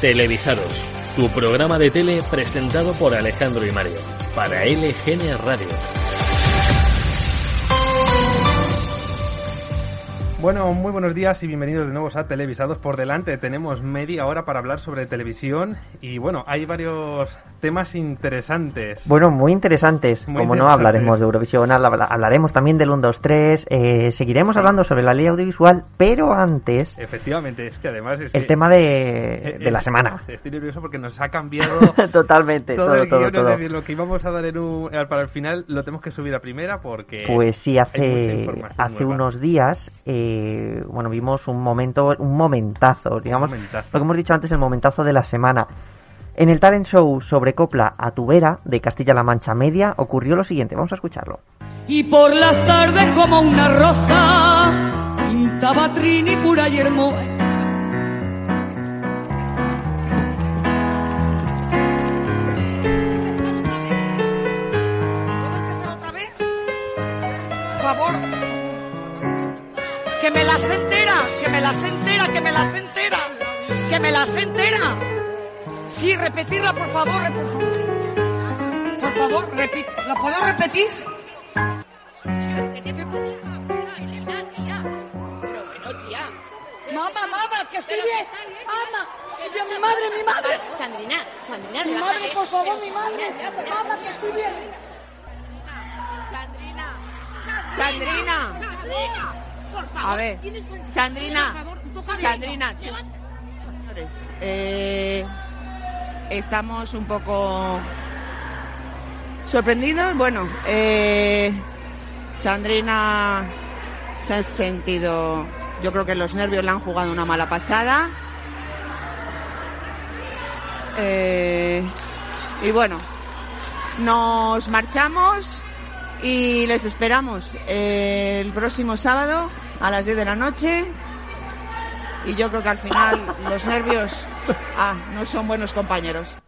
Televisados, tu programa de tele presentado por Alejandro y Mario, para LGN Radio. Bueno, muy buenos días y bienvenidos de nuevo a Televisados. Por delante tenemos media hora para hablar sobre televisión y bueno, hay varios temas interesantes. Bueno, muy interesantes. Muy Como no hablaremos de Eurovisión, habla- hablaremos también del 1, 2, 3, eh, seguiremos hablando sobre la ley audiovisual, pero antes Efectivamente, es que además es el que- tema de, de la semana. Estoy nervioso porque nos ha cambiado Totalmente, todo, todo, el todo, es decir, lo que íbamos a dar en un- para el final lo tenemos que subir a primera porque Pues sí, hace, hace nueva. unos días, eh, bueno, vimos un momento, un momentazo, digamos, momentazo. lo que hemos dicho antes, el momentazo de la semana. En el talent show sobre Copla a tu vera de Castilla-La Mancha Media ocurrió lo siguiente, vamos a escucharlo. Y por las tardes como una rosa pintaba Trini pura y hermosa. otra vez? Por favor. Que me las entera, que me las entera, que me las entera, que me las entera. Sí, repetirla, por favor, por favor. Por favor, repite. ¿La puedo repetir? Mamá, mamá, que estoy bien. Mamá, Silvia, mi madre, mi madre. Sandrina, Sandrina, Mi madre, por favor, mi madre. Mamá, que estoy bien. Sandrina. A ver, Sandrina. Sandrina. Señores, eh, estamos un poco sorprendidos. Bueno, eh, Sandrina se ha sentido, yo creo que los nervios le han jugado una mala pasada. Eh, y bueno, nos marchamos y les esperamos el próximo sábado a las 10 de la noche. Y yo creo que al final los nervios ah, no son buenos compañeros.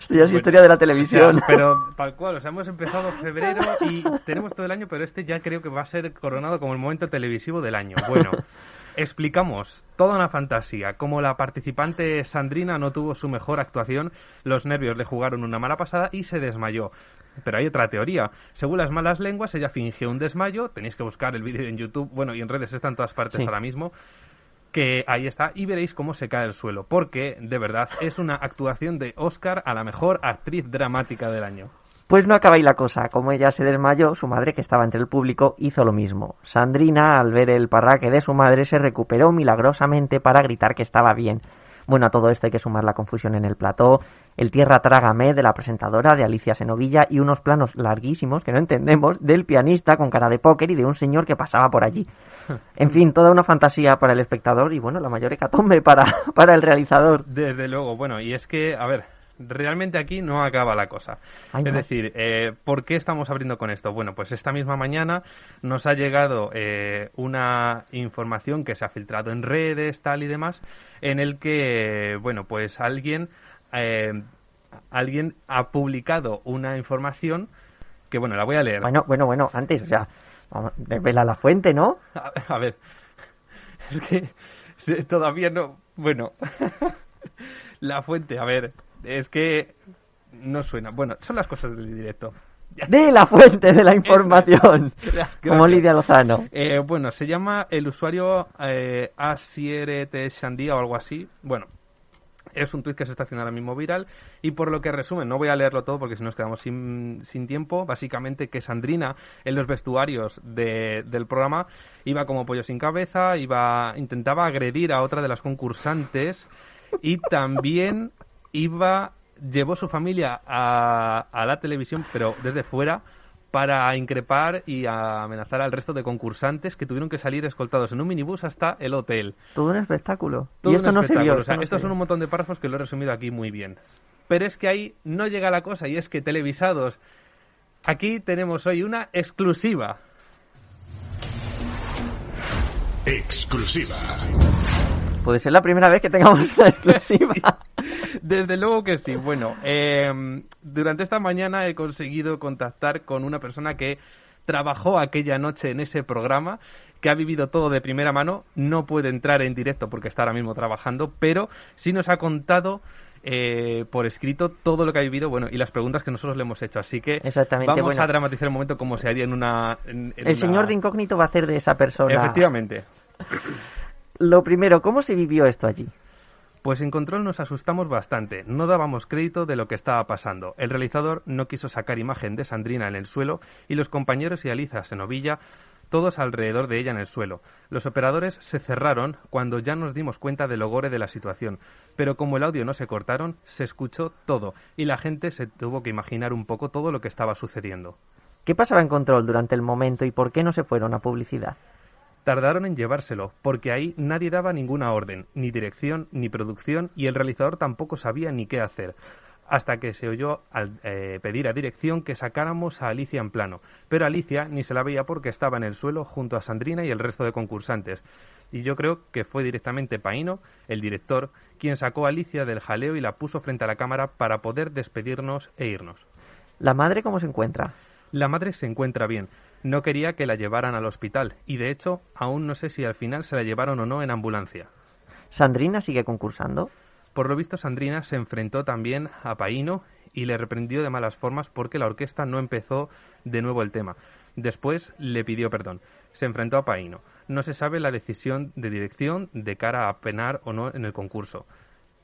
Esto ya es historia de la O sea, televisión. pero tal cual, o sea, hemos empezado febrero y tenemos todo el año, pero este ya creo que va a ser coronado como el momento televisivo del año. Bueno, explicamos toda una fantasía. Como la participante Sandrina no tuvo su mejor actuación, los nervios le jugaron una mala pasada y se desmayó. Pero hay otra teoría. Según las malas lenguas, ella fingió un desmayo. Tenéis que buscar el vídeo en YouTube. Bueno, y en redes está en todas partes Sí. ahora mismo que ahí está y veréis cómo se cae el suelo, porque de verdad es una actuación de Oscar a la mejor actriz dramática del año. Pues no acaba ahí la cosa. Como ella se desmayó, su madre, que estaba entre el público, hizo lo mismo. Sandrina, al ver el parraque de su madre, se recuperó milagrosamente para gritar que estaba bien. Bueno, a todo esto hay que sumar la confusión en el plató, el tierra trágame de la presentadora de Alicia Senovilla y unos planos larguísimos que no entendemos del pianista con cara de póker y de un señor que pasaba por allí. En fin, toda una fantasía para el espectador y bueno, la mayor hecatombe para, para el realizador. Desde luego, bueno, y es que, a ver, realmente aquí no acaba la cosa. Es decir, eh, ¿por qué estamos abriendo con esto? Bueno, pues esta misma mañana nos ha llegado eh, una información que se ha filtrado en redes, tal y demás, en el que, bueno, pues alguien, eh, alguien ha publicado una información que, bueno, la voy a leer. Bueno, bueno, bueno, antes, o sea, revela la fuente, ¿no? A, a ver, es que sí, todavía no. Bueno, la fuente, a ver, es que no suena. Bueno, son las cosas del directo. De la fuente de la información. Como Lidia Lozano. Eh, bueno, se llama el usuario eh, A7T Shandía o algo así. Bueno, es un tuit que se está haciendo ahora mismo viral. Y por lo que resumen, no voy a leerlo todo porque si nos quedamos sin, sin tiempo, básicamente que Sandrina en los vestuarios de- del programa iba como pollo sin cabeza, iba intentaba agredir a otra de las concursantes y también iba llevó su familia a, a la televisión, pero desde fuera para increpar y a amenazar al resto de concursantes que tuvieron que salir escoltados en un minibús hasta el hotel. Todo un espectáculo. Todo y esto un no se vio. O sea, no estos se son un montón de párrafos que lo he resumido aquí muy bien. Pero es que ahí no llega la cosa y es que televisados. Aquí tenemos hoy una exclusiva. Exclusiva. Puede ser la primera vez que tengamos una exclusiva. Sí, desde luego que sí. Bueno, eh, durante esta mañana he conseguido contactar con una persona que trabajó aquella noche en ese programa que ha vivido todo de primera mano, no puede entrar en directo porque está ahora mismo trabajando, pero sí nos ha contado eh, por escrito todo lo que ha vivido bueno, y las preguntas que nosotros le hemos hecho. Así que Exactamente, vamos bueno. a dramatizar el momento como se haría en una... en- en El una- señor de incógnito va a hacer de esa persona. Efectivamente. Lo primero, ¿cómo se vivió esto allí? Pues en control nos asustamos bastante, no dábamos crédito de lo que estaba pasando. El realizador no quiso sacar imagen de Sandrina en el suelo y los compañeros y Aliza Senovilla todos alrededor de ella en el suelo. Los operadores se cerraron cuando ya nos dimos cuenta del logore de la situación, pero como el audio no se cortaron, se escuchó todo y la gente se tuvo que imaginar un poco todo lo que estaba sucediendo. ¿Qué pasaba en control durante el momento y por qué no se fueron a publicidad? Tardaron en llevárselo, porque ahí nadie daba ninguna orden, ni dirección, ni producción, y el realizador tampoco sabía ni qué hacer, hasta que se oyó al eh, pedir a dirección que sacáramos a Alicia en plano. Pero Alicia ni se la veía porque estaba en el suelo junto a Sandrina y el resto de concursantes. Y yo creo que fue directamente Paino, el director, quien sacó a Alicia del jaleo y la puso frente a la cámara para poder despedirnos e irnos. ¿La madre cómo se encuentra? La madre se encuentra bien. No quería que la llevaran al hospital y de hecho aún no sé si al final se la llevaron o no en ambulancia. ¿Sandrina sigue concursando? Por lo visto Sandrina se enfrentó también a Paino y le reprendió de malas formas porque la orquesta no empezó de nuevo el tema. Después le pidió perdón. Se enfrentó a Paino. No se sabe la decisión de dirección de cara a penar o no en el concurso.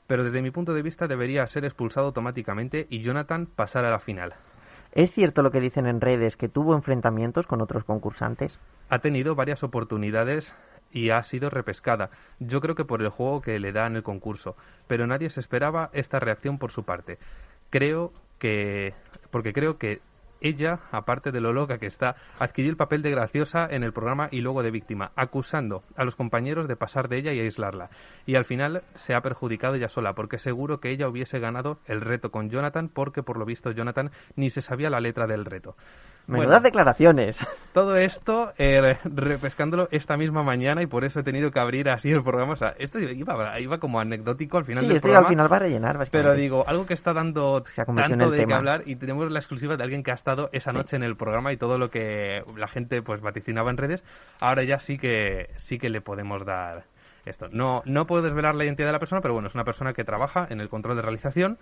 Pero desde mi punto de vista debería ser expulsado automáticamente y Jonathan pasar a la final. ¿Es cierto lo que dicen en redes que tuvo enfrentamientos con otros concursantes? ha tenido varias oportunidades y ha sido repescada. Yo creo que por el juego que le da en el concurso, pero nadie se esperaba esta reacción por su parte. Creo que porque creo que ella, aparte de lo loca que está, adquirió el papel de graciosa en el programa y luego de víctima, acusando a los compañeros de pasar de ella y aislarla. Y al final se ha perjudicado ella sola, porque seguro que ella hubiese ganado el reto con Jonathan, porque por lo visto Jonathan ni se sabía la letra del reto. Menudas Bueno. declaraciones. Todo esto eh, repescándolo esta misma mañana y por eso he tenido que abrir así el programa. O sea, esto iba, iba como anecdótico al final Sí, del esto programa. al final va a rellenar. Pero digo, algo que está dando tanto de qué tema. hablar y tenemos la exclusiva de alguien que ha estado esa Sí. noche en el programa y todo lo que la gente pues vaticinaba en redes. Ahora ya sí que sí que le podemos dar esto. No no puedo desvelar la identidad de la persona, pero bueno, es una persona que trabaja en el control de realización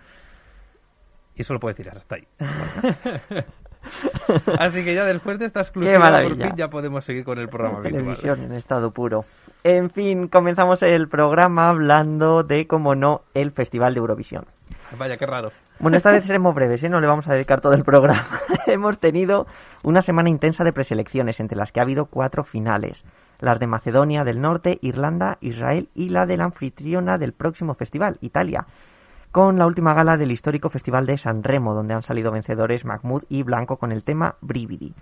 y eso lo puedo decir hasta ahí. Así que ya después de esta exclusiva, por fin ya podemos seguir con el programa habitual. Televisión en estado puro. En fin, comenzamos el programa hablando de, como no, el Festival de Eurovisión. Vaya, qué raro. Bueno, esta vez seremos breves, ¿eh? no le vamos a dedicar todo el programa. Hemos tenido una semana intensa de preselecciones, entre las que ha habido cuatro finales. Las de Macedonia del Norte, Irlanda, Israel y la de la anfitriona del próximo festival, Italia. Con la última gala del histórico Festival de San Remo, donde han salido vencedores Mahmoud y Blanco con el tema Brividi.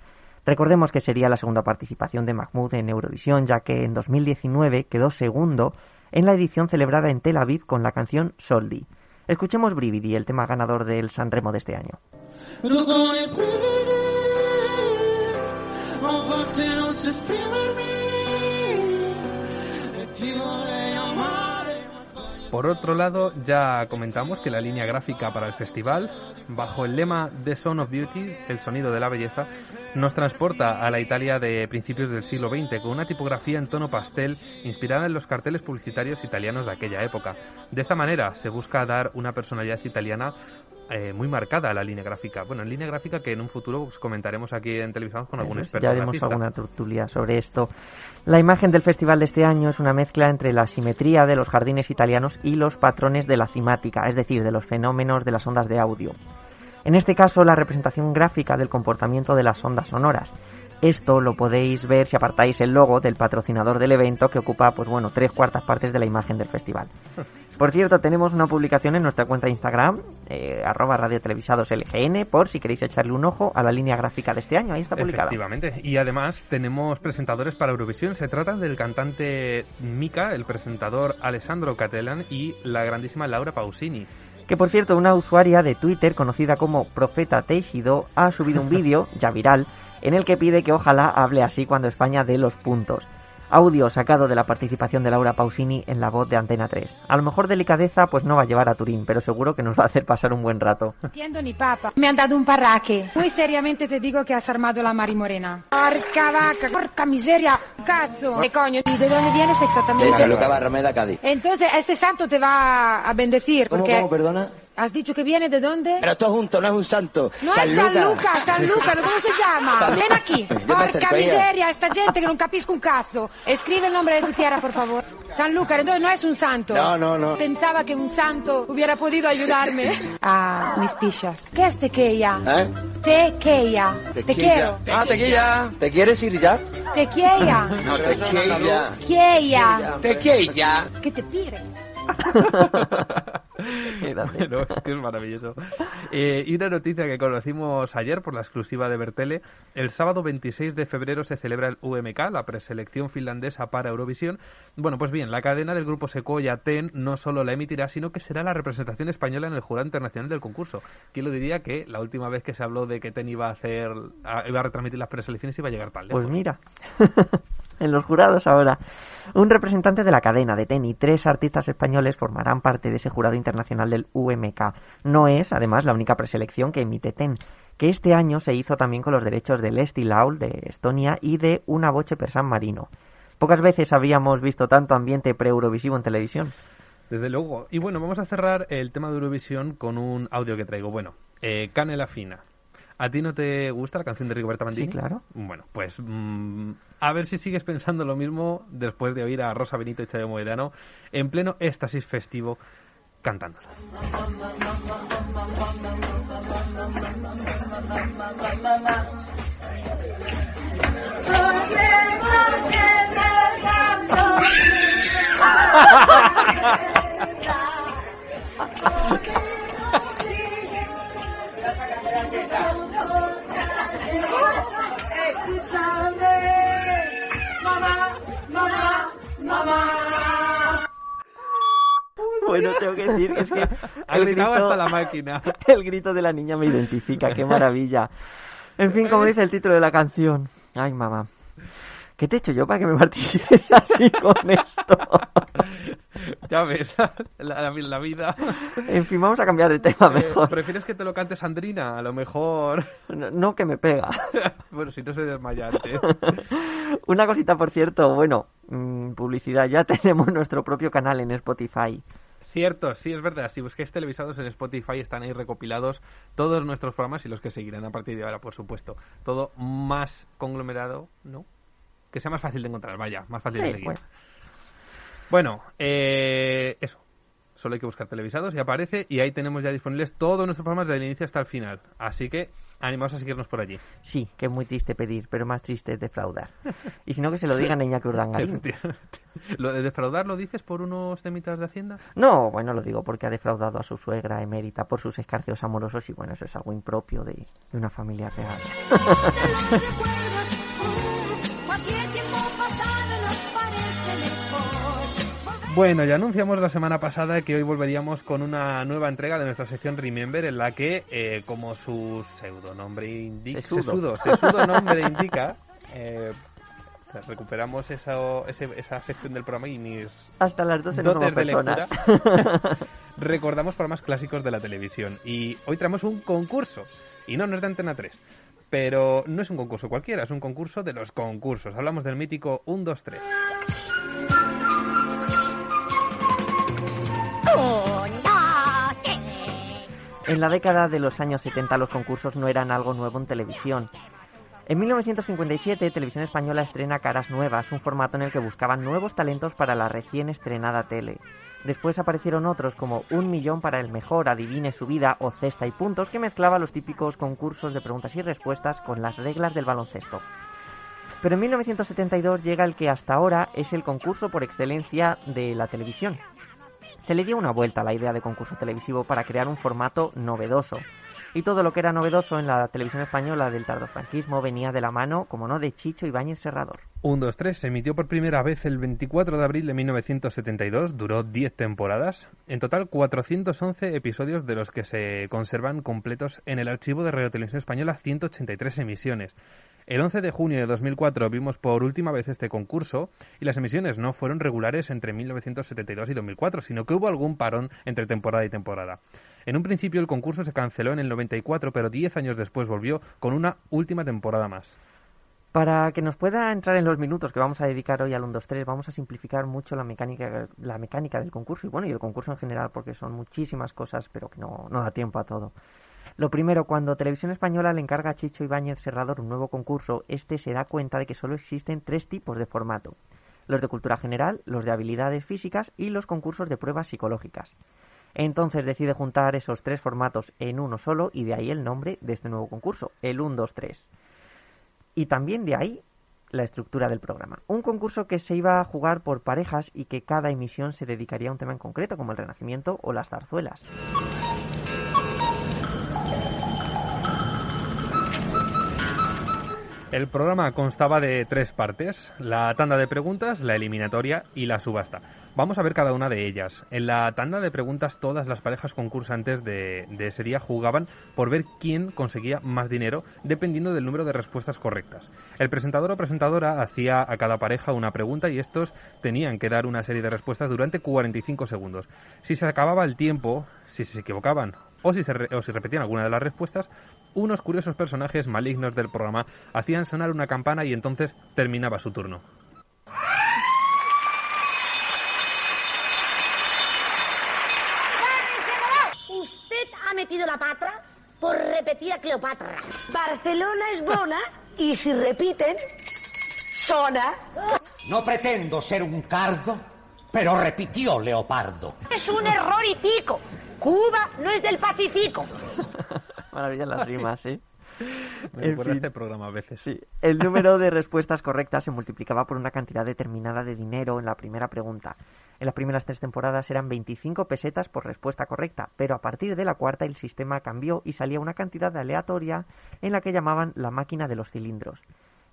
Recordemos que sería la segunda participación de Mahmoud en Eurovisión, ya que en 2019 quedó segundo en la edición celebrada en Tel Aviv con la canción Soldi. Escuchemos Brividi, el tema ganador del San Remo de este año. Por otro lado, ya comentamos que la línea gráfica para el festival, bajo el lema The Sound of Beauty, el sonido de la belleza, nos transporta a la Italia de principios del siglo XX con una tipografía en tono pastel inspirada en los carteles publicitarios italianos de aquella época. De esta manera se busca dar una personalidad italiana eh, muy marcada la línea gráfica. Bueno, en línea gráfica que en un futuro pues, comentaremos aquí en televisión con algún experto Ya haremos alguna tertulia sobre esto. La imagen del festival de este año es una mezcla entre la simetría de los jardines italianos y los patrones de la cimática, es decir, de los fenómenos de las ondas de audio. En este caso, la representación gráfica del comportamiento de las ondas sonoras. Esto lo podéis ver si apartáis el logo del patrocinador del evento que ocupa, pues bueno, tres cuartas partes de la imagen del festival. Por cierto, tenemos una publicación en nuestra cuenta de Instagram, eh, arroba radiotelevisados LGN, por si queréis echarle un ojo a la línea gráfica de este año. Ahí está publicada. Efectivamente. Y además tenemos presentadores para Eurovisión. Se trata del cantante Mika, el presentador Alessandro Catelan y la grandísima Laura Pausini. Que por cierto, una usuaria de Twitter conocida como Profeta Teixido ha subido un vídeo, ya viral, en el que pide que ojalá hable así cuando España dé los puntos. Audio sacado de la participación de Laura Pausini en la voz de Antena 3. A lo mejor delicadeza pues no va a llevar a Turín, pero seguro que nos va a hacer pasar un buen rato. entiendo ni papa. Me han dado un parraque. Muy seriamente te digo que has armado la Mari Morena. Porca vaca, porca miseria, caso. ¿De coño? ¿Y de dónde vienes exactamente? De San Lucas Barrameda, Cádiz. Entonces, este santo te va a bendecir. ¿Cómo, porque cómo, perdona? ¿Has dicho que viene de dónde? Pero todo junto, no es un santo. No es San Luca, San Luca, ¿cómo se llama? San. Ven aquí. Porca miseria, esta gente que no capisco un caso. Escribe el nombre de tu tierra, por favor. San Luca, entonces no es un santo. No, no, no. Pensaba que un santo hubiera podido ayudarme. Ah, mis pichas. ¿Qué es tequeya? ¿Eh? Tequeya. Te quiero. Ah, tequilla. ¿Te quieres ir ya? Tequeya. No, tequilla. Queya. Tequilla. Que te pires. Bueno, es que es maravilloso. Eh, y una noticia que conocimos ayer por la exclusiva de Bertele. El sábado 26 de febrero se celebra el UMK, la preselección finlandesa para Eurovisión. Bueno, pues bien, la cadena del grupo Sequoia TEN no solo la emitirá, sino que será la representación española en el jurado internacional del concurso. ¿Quién lo diría que la última vez que se habló de que TEN iba a hacer, iba a retransmitir las preselecciones iba a llegar lejos? Pues mira, en los jurados ahora. Un representante de la cadena de TEN y tres artistas españoles formarán parte de ese jurado internacional del UMK. No es, además, la única preselección que emite TEN, que este año se hizo también con los derechos del Estilaul de Estonia y de Una Voce per San Marino. Pocas veces habíamos visto tanto ambiente pre-Eurovisivo en televisión. Desde luego. Y bueno, vamos a cerrar el tema de Eurovisión con un audio que traigo. Bueno, eh, Canela Fina. ¿A ti no te gusta la canción de Rigoberta Bandini? Sí, claro. Bueno, pues mm, a ver si sigues pensando lo mismo después de oír a Rosa Benito y Chayo Moedano en pleno éxtasis festivo cantándola. Bueno, tengo que decir que es que Ha gritado hasta la máquina. El grito de la niña me identifica, qué maravilla. En fin, como dice el título de la canción. Ay, mamá. ¿Qué te he hecho yo para que me martirices así con esto? Ya ves, la, la- vida. En fin, vamos a cambiar de tema Eh, mejor. ¿Prefieres que te lo cante Sandrina? A lo mejor... No, no que me pega. bueno, si no se desmaya antes. Una cosita, por cierto, bueno, mm, publicidad. Ya tenemos nuestro propio canal en Spotify. Cierto, sí, es verdad. Si busquáis televisados en Spotify están ahí recopilados todos nuestros programas y los que seguirán a partir de ahora, por supuesto. Todo más conglomerado, ¿no? Que sea más fácil de encontrar, vaya, más fácil de seguir. bueno. Bueno, eh, eso. Solo hay que buscar televisados y aparece y ahí tenemos ya disponibles todos nuestros programas desde el inicio hasta el final. Así que animaos a seguirnos por allí. Sí, que es muy triste pedir, pero más triste es defraudar. Y si no, que se lo digan a Iñaki Urdangarín. ¿Lo de defraudar lo dices por unos temitas de Hacienda? No, bueno, lo digo porque ha defraudado a su suegra emérita por sus escarceos amorosos y bueno, eso es algo impropio de, de una familia real. Bueno, ya anunciamos la semana pasada que hoy volveríamos con una nueva entrega de nuestra sección Remember en la que, eh, como su pseudonombre indica, Sesudo. sesudo, nombre indica, eh, recuperamos esa, ese- esa sección del programa y mis Hasta las 12 no somos dotes de lectura recordamos programas clásicos de la televisión y hoy traemos un concurso y no, no es de Antena 3 pero no es un concurso cualquiera, es un concurso de los concursos. Hablamos del mítico 1, 2, 3. En la década de los años 70 los concursos no eran algo nuevo en televisión. En 1957 Televisión Española estrena Caras Nuevas, un formato en el que buscaban nuevos talentos para la recién estrenada tele. Después aparecieron otros como Un Millón para el Mejor, Adivine su vida o Cesta y Puntos, que mezclaba los típicos concursos de preguntas y respuestas con las reglas del baloncesto. Pero en 1972 llega el que hasta ahora es el concurso por excelencia de la televisión. Se le dio una vuelta a la idea de concurso televisivo para crear un formato novedoso. Y todo lo que era novedoso en la televisión española del tardofranquismo venía de la mano, como no, de Chicho Ibáñez Serrador. 1, 2, 3 se emitió por primera vez el 24 de abril de 1972, duró 10 temporadas, en total 411 episodios de los que se conservan completos en el archivo de Radio Televisión Española 183 emisiones. El 11 de junio de 2004 vimos por última vez este concurso y las emisiones no fueron regulares entre 1972 y 2004, sino que hubo algún parón entre temporada y temporada. En un principio el concurso se canceló en el 94, pero 10 años después volvió con una última temporada más. Para que nos pueda entrar en los minutos que vamos a dedicar hoy al 1, 2, 3, vamos a simplificar mucho la mecánica, la mecánica del concurso y bueno, y el concurso en general, porque son muchísimas cosas, pero que no, no da tiempo a todo. Lo primero, cuando Televisión Española le encarga a Chicho Ibáñez Serrador un nuevo concurso, este se da cuenta de que solo existen tres tipos de formato. Los de cultura general, los de habilidades físicas y los concursos de pruebas psicológicas. Entonces decide juntar esos tres formatos en uno solo y de ahí el nombre de este nuevo concurso, el 1, 2, 3. Y también de ahí la estructura del programa. Un concurso que se iba a jugar por parejas y que cada emisión se dedicaría a un tema en concreto, como el Renacimiento o las zarzuelas. El programa constaba de tres partes, la tanda de preguntas, la eliminatoria y la subasta. Vamos a ver cada una de ellas. En la tanda de preguntas todas las parejas concursantes de, de, ese día jugaban por ver quién conseguía más dinero dependiendo del número de respuestas correctas. El presentador o presentadora hacía a cada pareja una pregunta y estos tenían que dar una serie de respuestas durante 45 segundos. Si se acababa el tiempo, si se equivocaban o si, se o si repetían alguna de las respuestas, unos curiosos personajes malignos del programa hacían sonar una campana y entonces terminaba su turno. Usted ha metido la patra por repetir a Cleopatra. Barcelona es bona y si repiten, sona. No pretendo ser un cardo, pero repitió Leopardo. Es un error y pico. Cuba no es del Pacífico. Maravilla las rimas, ¿eh? Me recuerda este programa a veces. Sí. El número de respuestas correctas se multiplicaba por una cantidad determinada de dinero en la primera pregunta. En las primeras tres temporadas eran 25 pesetas por respuesta correcta, pero a partir de la cuarta el sistema cambió y salía una cantidad aleatoria en la que llamaban la máquina de los cilindros.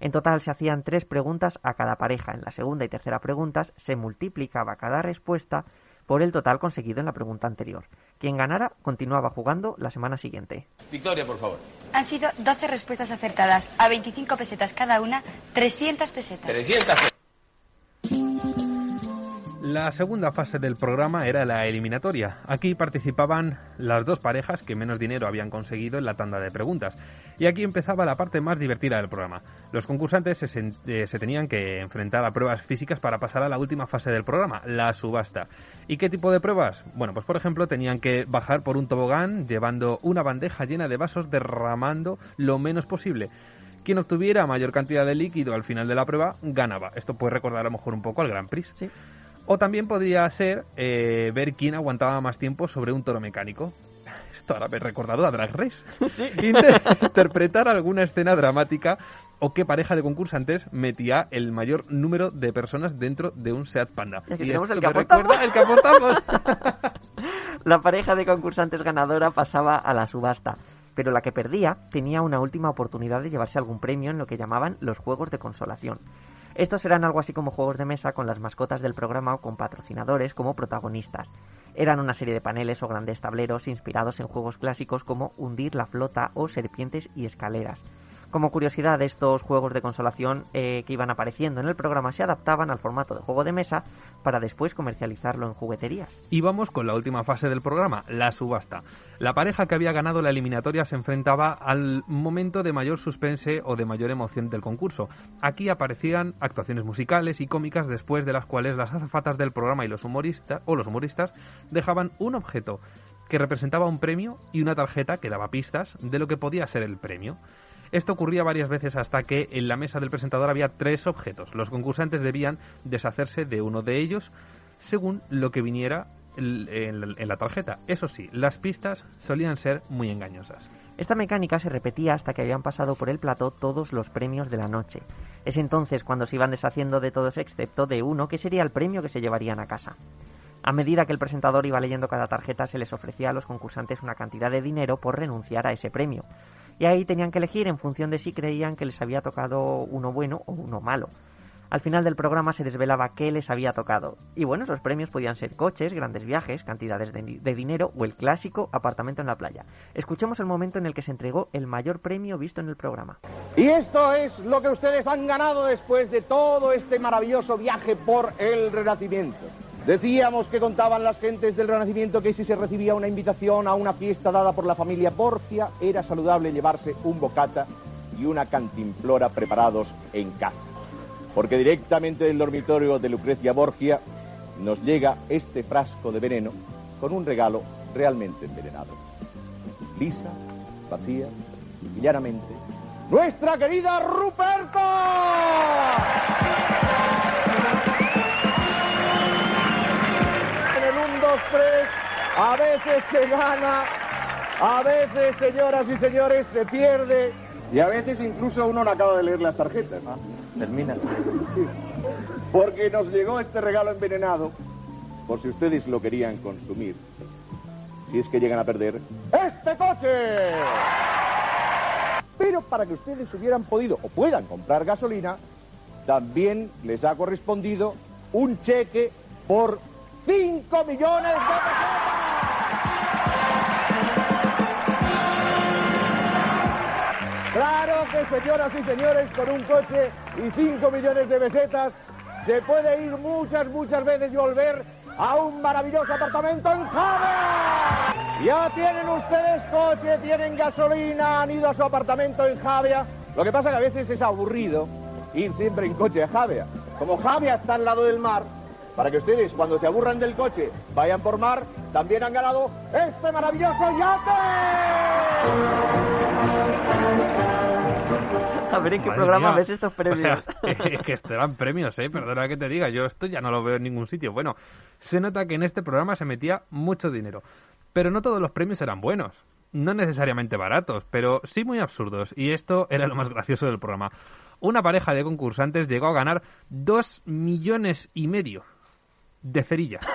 En total se hacían tres preguntas a cada pareja. En la segunda y tercera preguntas se multiplicaba cada respuesta por el total conseguido en la pregunta anterior. Quien ganara continuaba jugando la semana siguiente. Victoria, por favor. Han sido 12 respuestas acertadas, a 25 pesetas cada una, 300 pesetas. 300. La segunda fase del programa era la eliminatoria. Aquí participaban las dos parejas que menos dinero habían conseguido en la tanda de preguntas. Y aquí empezaba la parte más divertida del programa. Los concursantes eh, se tenían que enfrentar a pruebas físicas para pasar a la última fase del programa, la subasta. ¿Y qué tipo de pruebas? Bueno, pues por ejemplo tenían que bajar por un tobogán llevando una bandeja llena de vasos derramando lo menos posible. Quien obtuviera mayor cantidad de líquido al final de la prueba ganaba. Esto puede recordar a lo mejor un poco al Gran Prix. O también podría ser eh, ver quién aguantaba más tiempo sobre un toro mecánico. Esto ahora me he recordado a Drag Race. Inter- interpretar alguna escena dramática o qué pareja de concursantes metía el mayor número de personas dentro de un Seat Panda. Y aquí Y tenemos esto el que recuerda el que apostamos. La pareja de concursantes ganadora pasaba a la subasta, pero la que perdía tenía una última oportunidad de llevarse algún premio en lo que llamaban los juegos de consolación. Estos eran algo así como juegos de mesa con las mascotas del programa o con patrocinadores como protagonistas. Eran una serie de paneles o grandes tableros inspirados en juegos clásicos como Hundir la flota o Serpientes y escaleras. Como curiosidad, estos juegos de consolación eh, que iban apareciendo en el programa se adaptaban al formato de juego de mesa para después comercializarlo en jugueterías. Y vamos con la última fase del programa, la subasta. La pareja que había ganado la eliminatoria se enfrentaba al momento de mayor suspense o de mayor emoción del concurso. Aquí aparecían actuaciones musicales y cómicas después de las cuales las azafatas del programa y los humoristas o los humoristas dejaban un objeto que representaba un premio y una tarjeta que daba pistas de lo que podía ser el premio. Esto ocurría varias veces hasta que en la mesa del presentador había tres objetos. Los concursantes debían deshacerse de uno de ellos según lo que viniera en la tarjeta. Eso sí, las pistas solían ser muy engañosas. Esta mecánica se repetía hasta que habían pasado por el plató todos los premios de la noche. Es entonces cuando se iban deshaciendo de todos excepto de uno que sería el premio que se llevarían a casa. A medida que el presentador iba leyendo cada tarjeta se les ofrecía a los concursantes una cantidad de dinero por renunciar a ese premio. Y ahí tenían que elegir en función de si creían que les había tocado uno bueno o uno malo. Al final del programa se desvelaba qué les había tocado. Y bueno, esos premios podían ser coches, grandes viajes, cantidades de, de dinero o el clásico apartamento en la playa. Escuchemos el momento en el que se entregó el mayor premio visto en el programa. Y esto es lo que ustedes han ganado después de todo este maravilloso viaje por el Renacimiento. Decíamos que contaban las gentes del Renacimiento que si se recibía una invitación a una fiesta dada por la familia Porcia, era saludable llevarse un bocata y una cantimplora preparados en casa. Porque directamente del dormitorio de Lucrecia Borgia nos llega este frasco de veneno con un regalo realmente envenenado. Lisa, vacía y llanamente, ¡nuestra querida Ruperta! En el 1, 2, 3, a veces se gana, a veces, señoras y señores, se pierde, y a veces incluso uno no acaba de leer las tarjetas. Termina. Porque nos llegó este regalo envenenado, por si ustedes lo querían consumir, si es que llegan a perder, ¡este coche! Pero para que ustedes hubieran podido o puedan comprar gasolina, también les ha correspondido un cheque por 5 millones de Claro que, señoras y señores, con un coche y 5 millones de pesetas se puede ir muchas, muchas veces y volver a un maravilloso apartamento en Javea. Ya tienen ustedes coche, tienen gasolina, han ido a su apartamento en Javea. Lo que pasa que a veces es aburrido ir siempre en coche a Javea. Como Javea está al lado del mar, para que ustedes cuando se aburran del coche vayan por mar, también han ganado este maravilloso yate. A ver en qué Madre programa mía. ves estos premios. O sea, que, que esto eran premios, ¿eh? Perdona que te diga, yo esto ya no lo veo en ningún sitio. Bueno, se nota que en este programa se metía mucho dinero. Pero no todos los premios eran buenos. No necesariamente baratos, pero sí muy absurdos. Y esto era lo más gracioso del programa. Una pareja de concursantes llegó a ganar dos millones y medio de cerillas.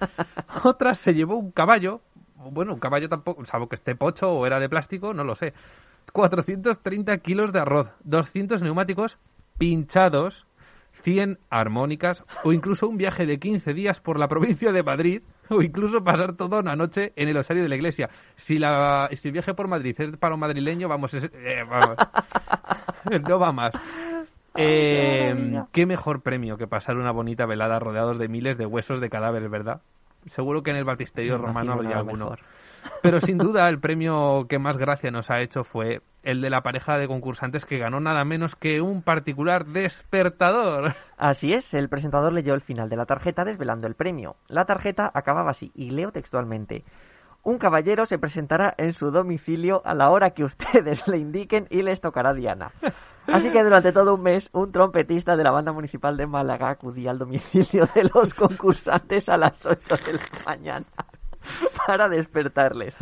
Otra se llevó un caballo. Bueno, un caballo tampoco, salvo que esté pocho o era de plástico, no lo sé. 430 kilos de arroz, 200 neumáticos pinchados, 100 armónicas o incluso un viaje de 15 días por la provincia de Madrid o incluso pasar toda una noche en el osario de la iglesia. Si, la, si el viaje por Madrid es para un madrileño, vamos, es- eh, vamos. no va más. Eh, qué mejor premio que pasar una bonita velada rodeados de miles de huesos de cadáveres, ¿verdad? Seguro que en el batisterio romano nada alguno. mejor. Pero sin duda el premio que más gracia nos ha hecho fue el de la pareja de concursantes que ganó nada menos que un particular despertador. Así es, el presentador leyó el final de la tarjeta desvelando el premio. La tarjeta acababa así, y leo textualmente. Un caballero se presentará en su domicilio a la hora que ustedes le indiquen y les tocará Diana. Así que durante todo un mes, un trompetista de la banda municipal de Málaga acudía al domicilio de los concursantes a las 8 de la mañana para despertarles.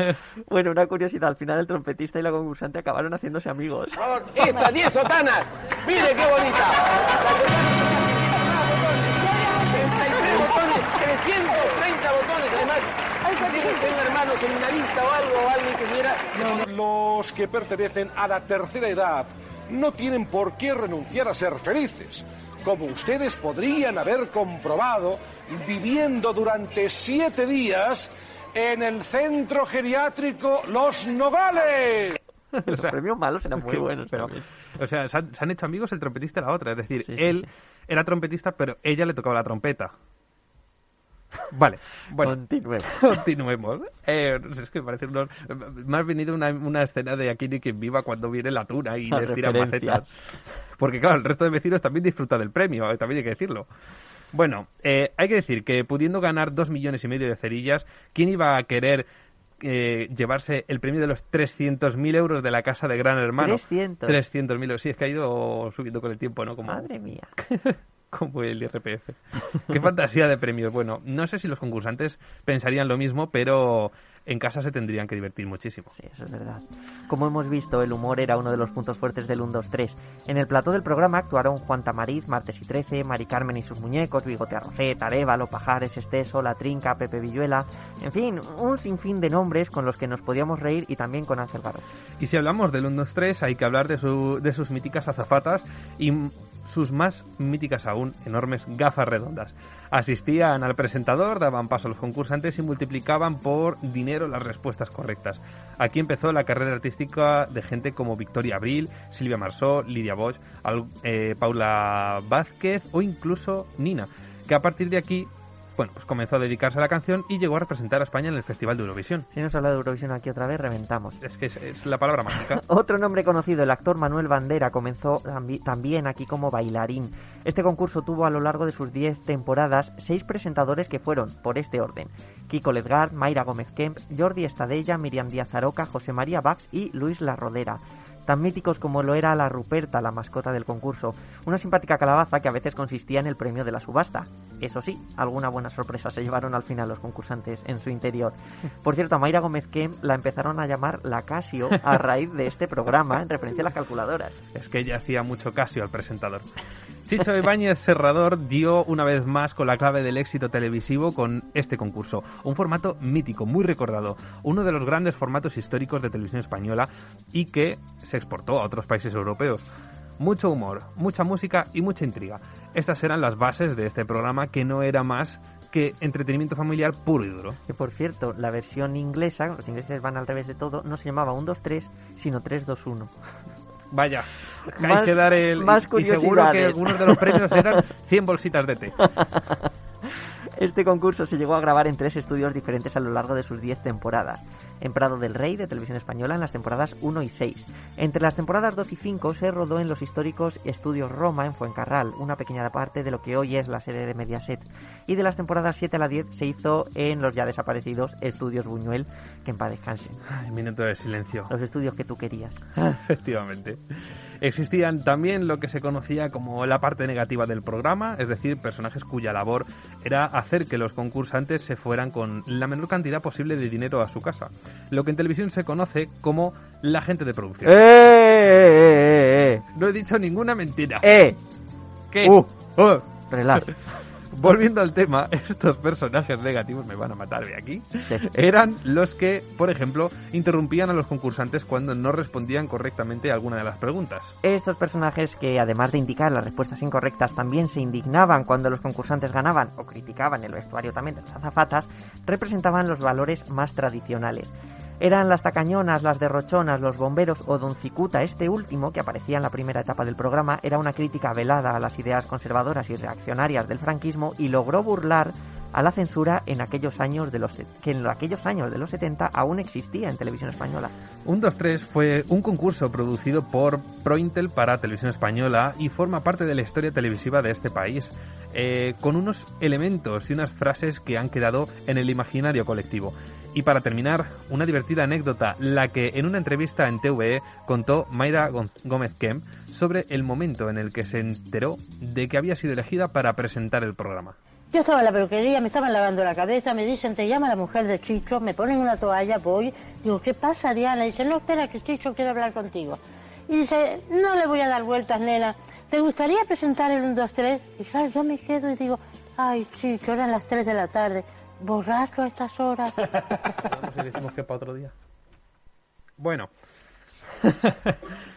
Bueno, una curiosidad, al final el trompetista y la concursante acabaron haciéndose amigos. Estas 10 sotanas. Mire qué bonita. 33 botones, 330 botones. Además, tiene que un hermano seminarista o algo, o alguien que quiera. Los que pertenecen a la tercera edad no tienen por qué renunciar a ser felices, como ustedes podrían haber comprobado viviendo durante siete días en el centro geriátrico Los Nogales. Los premios malos eran muy Qué buenos. pero, también. o sea, se han, se han hecho amigos el trompetista y la otra. Es decir, Sí, sí, él sí. era trompetista, pero ella le tocaba la trompeta. Vale, bueno. Continuemos. Continuemos. Eh, es que parece unos... Me ha venido una, una escena de Aquí ni quien viva cuando viene la tuna y les tiran macetas. Porque claro, el resto de vecinos también disfruta del premio, eh, también hay que decirlo. Bueno, eh, hay que decir que pudiendo ganar dos millones y medio de cerillas, ¿quién iba a querer eh, llevarse el premio de los 300.000 euros de la casa de Gran Hermano? 300. 300.000 euros. Sí, es que ha ido subiendo con el tiempo, ¿no? Como, Madre mía. como el IRPF. Qué fantasía de premios. Bueno, no sé si los concursantes pensarían lo mismo, pero en casa se tendrían que divertir muchísimo. Sí, eso es verdad. Como hemos visto, el humor era uno de los puntos fuertes del 1, 2, 3. En el plató del programa actuaron Juan Tamariz, Martes y Trece, Mari Carmen y sus muñecos, Bigote Arrocet, Arevalo, Pajares, Esteso, La Trinca, Pepe Villuela, en fin, un sinfín de nombres con los que nos podíamos reír y también con Ángel Barro. Y si hablamos del 1, 2, 3, hay que hablar de, su, de sus míticas azafatas y sus más míticas aún, enormes gafas redondas. Asistían al presentador, daban paso a los concursantes y multiplicaban por dinero las respuestas correctas. Aquí empezó la carrera artística de gente como Victoria Abril, Silvia Marsó, Lidia Bosch, eh, Paula Vázquez o incluso Nina, que a partir de aquí bueno, pues comenzó a dedicarse a la canción y llegó a representar a España en el Festival de Eurovisión. Si nos habla de Eurovisión aquí otra vez, reventamos. Es que es, es la palabra mágica. Otro nombre conocido, el actor Manuel Bandera, comenzó tambi- también aquí como bailarín. Este concurso tuvo a lo largo de sus 10 temporadas seis presentadores que fueron, por este orden, Kiko Ledgar, Mayra Gómez Kemp, Jordi Estadella, Miriam Díaz Aroca, José María Bax y Luis La Rodera. Tan míticos como lo era la Ruperta, la mascota del concurso, una simpática calabaza que a veces consistía en el premio de la subasta. Eso sí, alguna buena sorpresa se llevaron al final los concursantes en su interior. Por cierto, a Mayra Gómez Kemp la empezaron a llamar la Casio a raíz de este programa en referencia a las calculadoras. Es que ella hacía mucho casio al presentador. Chicho Ibáñez Serrador dio una vez más con la clave del éxito televisivo con este concurso. Un formato mítico, muy recordado. Uno de los grandes formatos históricos de televisión española y que se exportó a otros países europeos. Mucho humor, mucha música y mucha intriga. Estas eran las bases de este programa que no era más que entretenimiento familiar puro y duro. Que por cierto, la versión inglesa, los ingleses van al revés de todo, no se llamaba 1, 2, 3, sino 3, 2, 1. Vaya, hay que dar el... más y seguro que algunos de los premios eran 100 bolsitas de té. Este concurso se llegó a grabar en tres estudios diferentes a lo largo de sus 10 temporadas. En Prado del Rey, de Televisión Española, en las temporadas 1 y 6. Entre las temporadas 2 y 5 se rodó en los históricos Estudios Roma, en Fuencarral, una pequeña parte de lo que hoy es la sede de Mediaset. Y de las temporadas 7 a la 10 se hizo en los ya desaparecidos Estudios Buñuel, que en paz descansen. Ay, minuto de silencio. Los estudios que tú querías. Efectivamente. Existían también lo que se conocía como la parte negativa del programa, es decir, personajes cuya labor era hacer que los concursantes se fueran con la menor cantidad posible de dinero a su casa. Lo que en televisión se conoce como la gente de producción. ¡Eh, eh, eh, No he dicho ninguna mentira. eh! ¿Qué? ¡Uh! Relax. Volviendo al tema, estos personajes negativos me van a matar de aquí. Eran los que, por ejemplo, interrumpían a los concursantes cuando no respondían correctamente a alguna de las preguntas. Estos personajes que, además de indicar las respuestas incorrectas, también se indignaban cuando los concursantes ganaban o criticaban el vestuario también de las azafatas, representaban los valores más tradicionales. Eran las tacañonas, las derrochonas, los bomberos o Don Cicuta, este último, que aparecía en la primera etapa del programa, era una crítica velada a las ideas conservadoras y reaccionarias del franquismo y logró burlar a la censura en aquellos años de los que en aquellos años de los 70 aún existía en televisión española. Un 2-3 fue un concurso producido por Prointel para Televisión Española y forma parte de la historia televisiva de este país, eh, con unos elementos y unas frases que han quedado en el imaginario colectivo. Y para terminar, una divertida anécdota, la que en una entrevista en TVE contó Mayra Gómez Kemp sobre el momento en el que se enteró de que había sido elegida para presentar el programa. Yo estaba en la peluquería, me estaban lavando la cabeza, me dicen, te llama la mujer de Chicho, me ponen una toalla, voy, digo, ¿qué pasa, Diana? dice, no, espera, que Chicho quiere hablar contigo. Y dice, no le voy a dar vueltas, nena, ¿te gustaría presentar el 1, 2, 3? Y claro, yo me quedo y digo, ay, Chicho, eran las 3 de la tarde, borracho a estas horas. Y decimos que para otro día. Bueno.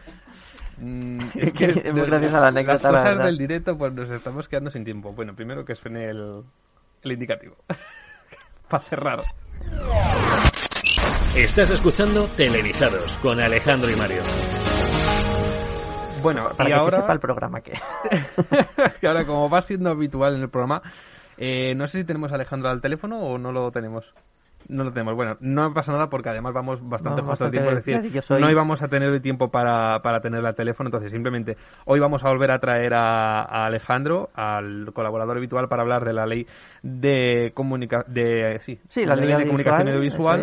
Mm, Es que es muy graciosa la anécdota, Las la cosas verdad. del directo, pues nos estamos quedando sin tiempo. Bueno, primero que suene el, el indicativo. para cerrar. Estás escuchando Televisados con Alejandro y Mario. Bueno, Para y que ahora, se sepa el programa que... que ahora, como va siendo habitual en el programa, eh, no sé si tenemos a Alejandro al teléfono o no lo tenemos. No lo tenemos. Bueno, no pasa nada porque además vamos bastante Vamos justo de tiempo. Es decir, soy- no íbamos a tener el tiempo para, para tenerla al teléfono. Entonces, simplemente hoy vamos a volver a traer a, a Alejandro, al colaborador habitual, para hablar de la ley de, comunica de, sí, Sí, la ley de comunicación audiovisual.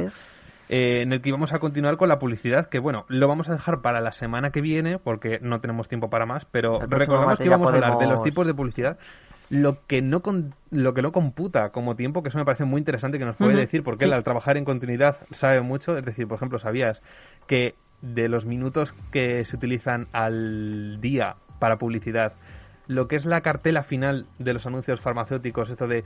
eh, en el que íbamos a continuar con la publicidad, que bueno, lo vamos a dejar para la semana que viene porque no tenemos tiempo para más, pero recordamos que íbamos a hablar de los tipos de publicidad. Lo que no con- lo que no computa como tiempo, que eso me parece muy interesante que nos puede decir, porque sí. él al trabajar en continuidad sabe mucho, es decir, por ejemplo, sabías que de los minutos que se utilizan al día para publicidad, lo que es la cartela final de los anuncios farmacéuticos, esto de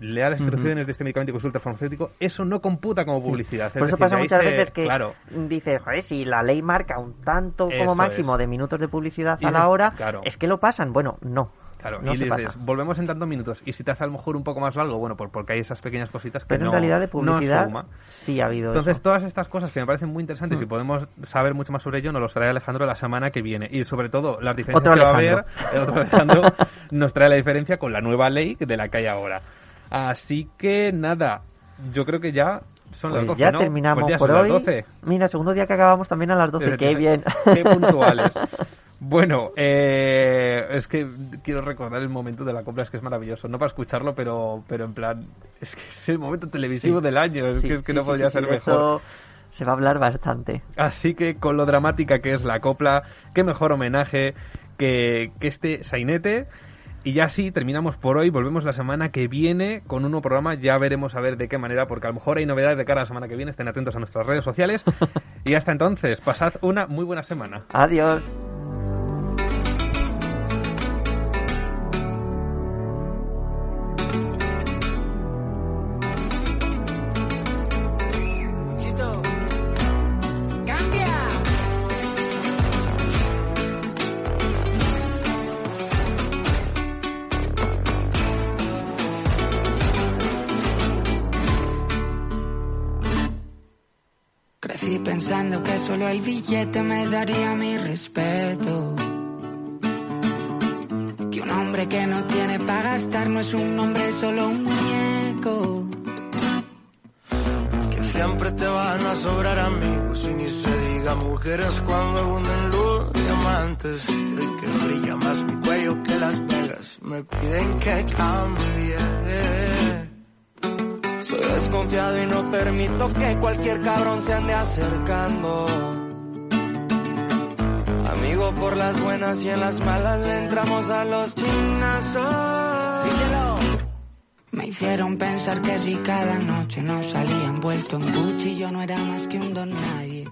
lea las instrucciones de este medicamento y consulta farmacéutico, eso no computa como publicidad. Es Por eso decir, pasa muchas se- veces que Claro, dices, joder, si la ley marca un tanto como Eso máximo es. de minutos de publicidad Y a la hora, claro. es que lo pasan. Bueno, no. Claro, no y dices, pasa. volvemos en tantos minutos. Y si te hace a lo mejor un poco más largo, bueno, por, porque hay esas pequeñas cositas que Pero no, en realidad de no publicidad suma. sí ha habido Entonces, eso. todas estas cosas que me parecen muy interesantes y Mm. podemos saber mucho más sobre ello, nos los trae Alejandro la semana que viene. Y sobre todo, las diferencias Otro que va a haber, Alejandro. el otro Alejandro, nos trae la diferencia con la nueva ley de la que hay ahora. Así que nada, yo creo que ya son las Pues 12, ya ¿no? terminamos Pues ya por son las hoy. 12. Mira, segundo día que acabamos también a las 12. Qué bien. Qué puntuales. Bueno, eh, es que quiero recordar el momento de la compra, es que es maravilloso. No para escucharlo, pero, pero en plan, es que es el momento televisivo Sí. del año, es Sí, que, es que sí, no podría ser mejor. se va a hablar bastante. Así que con lo dramática que es la copla, qué mejor homenaje que, que este sainete. Y ya sí, terminamos por hoy, volvemos la semana que viene con un nuevo programa, ya veremos a ver de qué manera, porque a lo mejor hay novedades de cara a la semana que viene, estén atentos a nuestras redes sociales. y hasta entonces, pasad una muy buena semana. Adiós. Crecí pensando que solo el billete me daría mi respeto. Que un hombre que no tiene para gastar no es un hombre, es solo un muñeco. Que siempre te van a sobrar amigos y ni se diga mujeres cuando abunden luz diamantes. El que brilla más mi cuello que Las Vegas me piden que cambie. Soy desconfiado y no permito que cualquier cabrón se ande acercando. Amigo por las buenas y en las malas le entramos a los chinazos. Me hicieron pensar que si cada noche no salía envuelto en Gucci yo no era más que un don nadie.